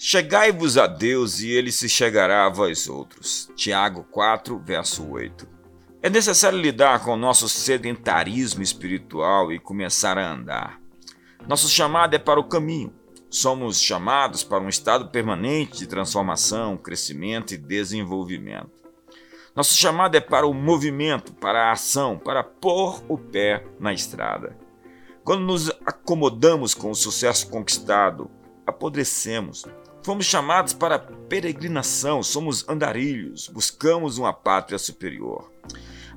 Chegai-vos a Deus e ele se chegará a vós outros. Tiago 4, verso 8. É necessário lidar com o nosso sedentarismo espiritual e começar a andar. Nosso chamado é para o caminho. Somos chamados para um estado permanente de transformação, crescimento e desenvolvimento. Nosso chamado é para o movimento, para a ação, para pôr o pé na estrada. Quando nos acomodamos com o sucesso conquistado, apodrecemos. Fomos chamados para peregrinação, somos andarilhos, buscamos uma pátria superior.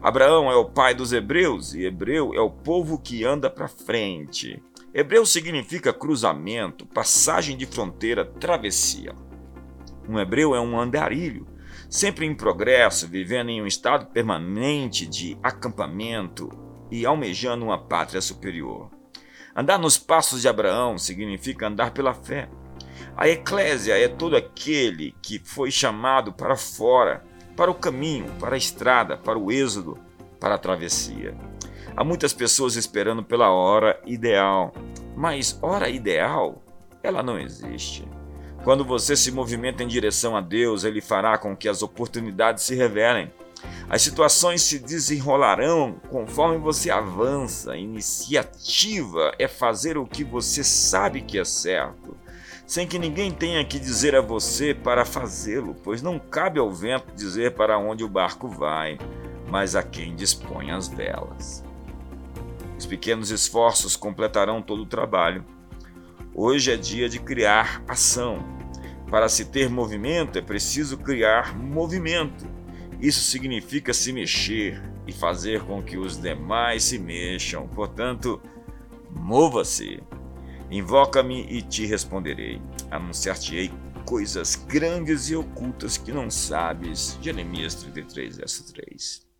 Abraão é o pai dos hebreus e hebreu é o povo que anda para frente. Hebreu significa cruzamento, passagem de fronteira, travessia. Um hebreu é um andarilho, sempre em progresso, vivendo em um estado permanente de acampamento e almejando uma pátria superior. Andar nos passos de Abraão significa andar pela fé. A eclésia é todo aquele que foi chamado para fora, para o caminho, para a estrada, para o êxodo, para a travessia. Há muitas pessoas esperando pela hora ideal, mas hora ideal, ela não existe. Quando você se movimenta em direção a Deus, Ele fará com que as oportunidades se revelem. As situações se desenrolarão conforme você avança. Iniciativa é fazer o que você sabe que é certo, sem que ninguém tenha que dizer a você para fazê-lo, pois não cabe ao vento dizer para onde o barco vai, mas a quem dispõe as velas. Os pequenos esforços completarão todo o trabalho. Hoje é dia de criar ação. Para se ter movimento é preciso criar movimento. Isso significa se mexer e fazer com que os demais se mexam. Portanto, mova-se. Invoca-me e te responderei. Anunciar-te-ei coisas grandes e ocultas que não sabes. Jeremias 33, verso 3.